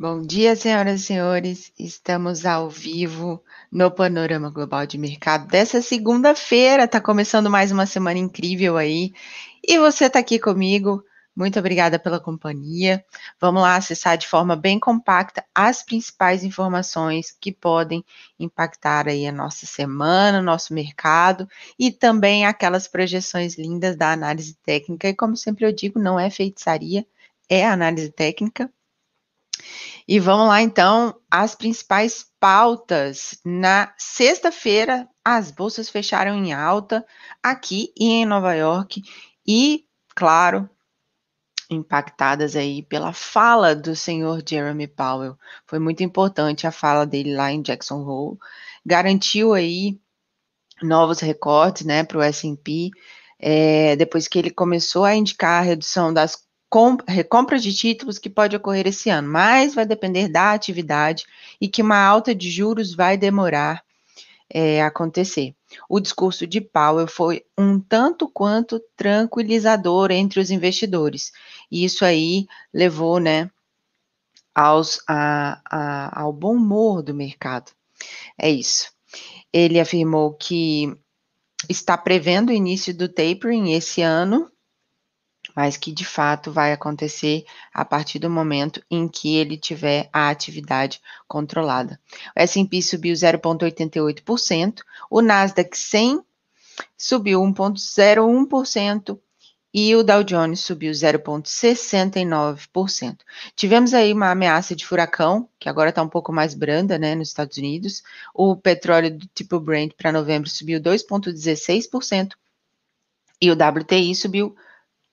Bom dia, senhoras e senhores. Estamos ao vivo no Panorama Global de Mercado dessa segunda-feira. Está começando mais uma semana incrível aí. E você está aqui comigo. Muito obrigada pela companhia. Vamos lá acessar de forma bem compacta as principais informações que podem impactar aí a nossa semana, nosso mercado e também aquelas projeções lindas da análise técnica. E como sempre eu digo, não é feitiçaria, é análise técnica. E vamos lá, então, as principais pautas. Na sexta-feira, as bolsas fecharam em alta aqui e em Nova York e, claro, impactadas aí pela fala do senhor Jeremy Powell. Foi muito importante a fala dele lá em Jackson Hole. Garantiu aí novos recortes, né, para o S&P, é, depois que ele começou a indicar a redução das recompra de títulos que pode ocorrer esse ano, mas vai depender da atividade e que uma alta de juros vai demorar é, acontecer. O discurso de Powell foi um tanto quanto tranquilizador entre os investidores, e isso aí levou, né, aos, a, a, ao bom humor do mercado. É isso. Ele afirmou que está prevendo o início do tapering esse ano, mas que de fato vai acontecer a partir do momento em que ele tiver a atividade controlada. O S&P subiu 0,88%, o Nasdaq 100 subiu 1,01% e o Dow Jones subiu 0,69%. Tivemos aí uma ameaça de furacão, que agora está um pouco mais branda, né, nos Estados Unidos. O petróleo do tipo Brent para novembro subiu 2,16% e o WTI subiu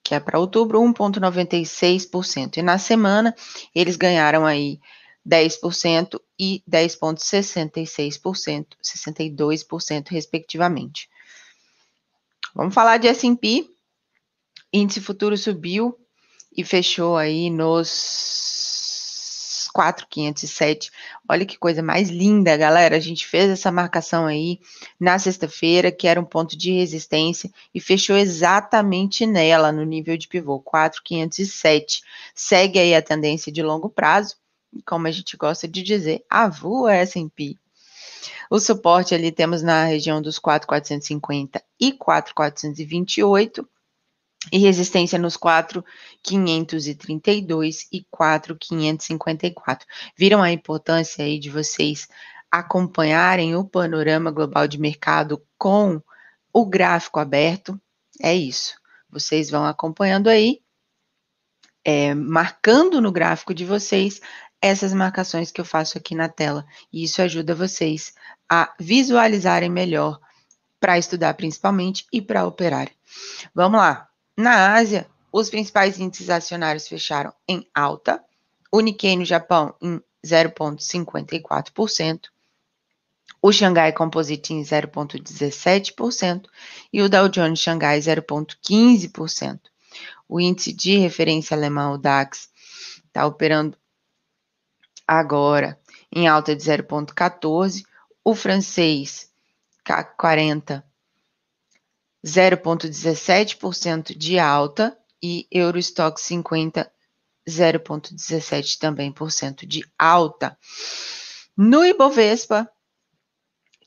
que é para outubro, 1,96%. E na semana, eles ganharam aí 10% e 10,66%, 62%, respectivamente. Vamos falar de S&P. Índice futuro subiu e fechou aí nos 4,507. Olha que coisa mais linda, galera. A gente fez essa marcação aí na sexta-feira, que era um ponto de resistência, e fechou exatamente nela, no nível de pivô, 4,507. Segue aí a tendência de longo prazo, como a gente gosta de dizer, a VUA S&P. O suporte ali temos na região dos 4,450 e 4,428 e resistência nos 4,532 e 4,554. Viram a importância aí de vocês acompanharem o panorama global de mercado com o gráfico aberto? É isso. Vocês vão acompanhando aí, é, marcando no gráfico de vocês essas marcações que eu faço aqui na tela. E isso ajuda vocês a visualizarem melhor para estudar principalmente e para operar. Vamos lá. Na Ásia, os principais índices acionários fecharam em alta, o Nikkei no Japão em 0,54%, o Xangai Composite em 0,17% e o Dow Jones Xangai 0,15%. O índice de referência alemão, o DAX, está operando agora em alta de 0,14%, o francês CAC 40 0,17% de alta e Eurostock 50 0,17 também por cento de alta. No Ibovespa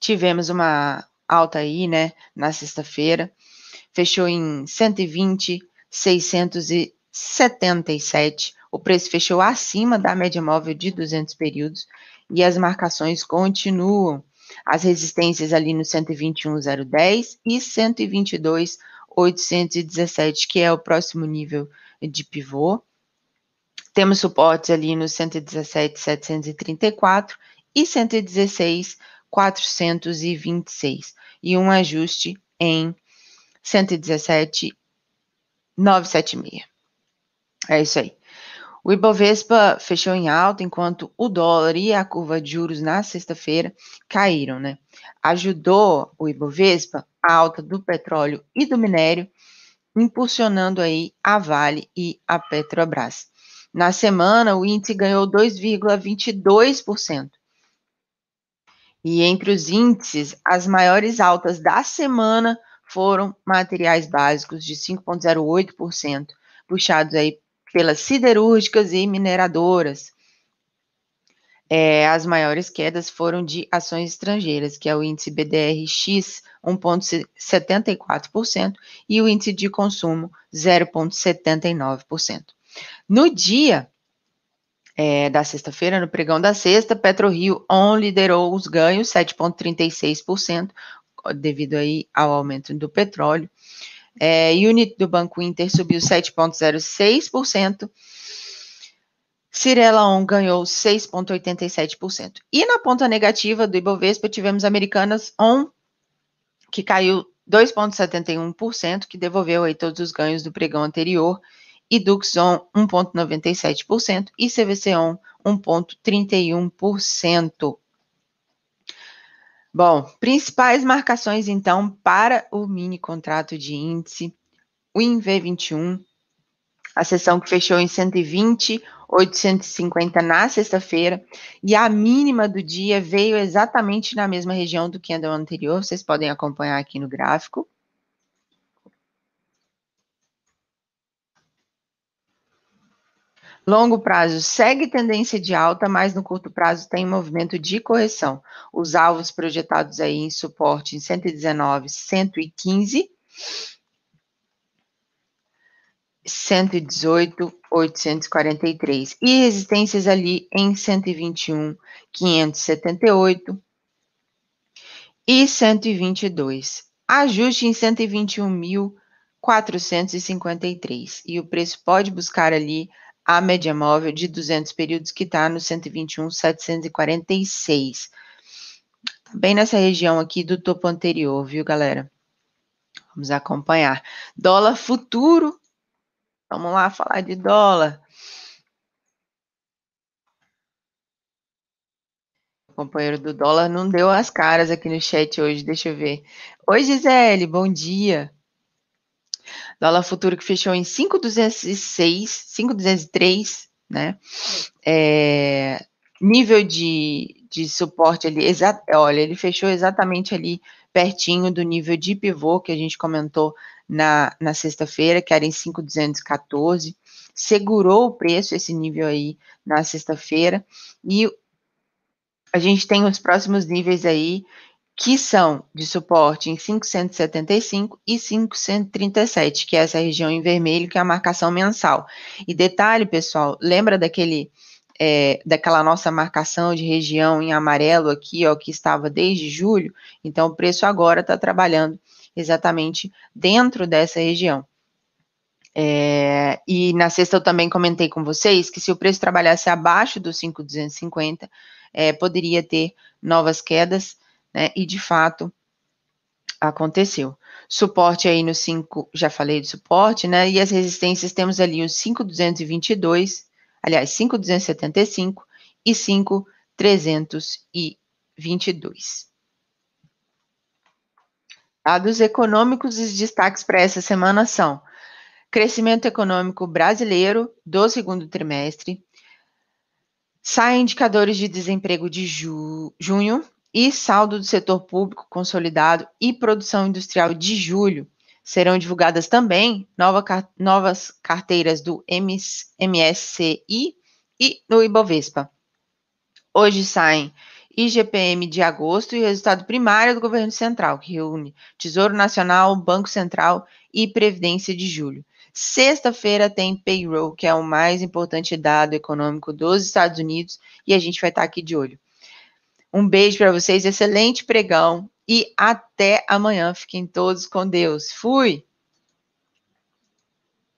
tivemos uma alta aí, né, na sexta-feira, fechou em 120 677. O preço fechou acima da média móvel de 200 períodos e as marcações continuam as resistências ali no 121,010 e 122,817, que é o próximo nível de pivô. Temos suportes ali no 117,734 e 116,426 e um ajuste em 117,976. É isso aí. O Ibovespa fechou em alta, enquanto o dólar e a curva de juros na sexta-feira caíram, né? Ajudou o Ibovespa a alta do petróleo e do minério, impulsionando aí a Vale e a Petrobras. Na semana, o índice ganhou 2,22%. E entre os índices, as maiores altas da semana foram materiais básicos de 5,08%, puxados aí pelas siderúrgicas e mineradoras. É, as maiores quedas foram de ações estrangeiras, que é o índice BDRX 1,74% e o índice de consumo 0,79%. No dia é, da sexta-feira, no pregão da sexta, PetroRio On liderou os ganhos 7,36%, devido aí ao aumento do petróleo. É, Unit do Banco Inter subiu 7,06%. Cirela On ganhou 6,87%. E na ponta negativa do Ibovespa, tivemos Americanas On, que caiu 2,71%, que devolveu aí todos os ganhos do pregão anterior, e Dux On 1,97% e CVC On 1,31%. Bom, principais marcações então para o mini contrato de índice, o INV21, a sessão que fechou em 120,850 na sexta-feira, e a mínima do dia veio exatamente na mesma região do que a do anterior, vocês podem acompanhar aqui no gráfico. Longo prazo segue tendência de alta, mas no curto prazo tem movimento de correção. Os alvos projetados aí em suporte em 119, 115, 118, 843 e resistências ali em 121, 578 e 122. Ajuste em 121.453 e o preço pode buscar ali a média móvel de 200 períodos, que está no 121,746. Tá bem nessa região aqui do topo anterior, viu, galera? Vamos acompanhar. Dólar futuro. Vamos lá falar de dólar. O companheiro do dólar não deu as caras aqui no chat hoje, deixa eu ver. Oi, Gisele, bom dia. Dólar futuro que fechou em 5,206, 5,203, né? É, nível de, de suporte ali, exa, olha, ele fechou exatamente ali pertinho do nível de pivô que a gente comentou na, na sexta-feira, que era em 5,214, segurou o preço, esse nível aí, na sexta-feira, e a gente tem os próximos níveis aí que são de suporte em 575 e 537, que é essa região em vermelho, que é a marcação mensal. E detalhe, pessoal, lembra daquele é, daquela nossa marcação de região em amarelo aqui, ó, que estava desde julho? Então, o preço agora está trabalhando exatamente dentro dessa região. É, e na sexta eu também comentei com vocês que se o preço trabalhasse abaixo dos 5,250, é, poderia ter novas quedas, né? E de fato aconteceu. Suporte aí no 5, já falei de suporte, né? E as resistências temos ali os 5,222, aliás, 5,275 e 5,322. Dados econômicos e destaques para essa semana são: crescimento econômico brasileiro do segundo trimestre, saem indicadores de desemprego de ju junho, e saldo do setor público consolidado e produção industrial de julho. Serão divulgadas também nova, novas carteiras do MS, MSCI e do Ibovespa. Hoje saem IGPM de agosto e resultado primário do governo central, que reúne Tesouro Nacional, Banco Central e Previdência de julho. Sexta-feira tem payroll, que é o mais importante dado econômico dos Estados Unidos, e a gente vai estar aqui de olho. Um beijo para vocês, excelente pregão e até amanhã. Fiquem todos com Deus. Fui!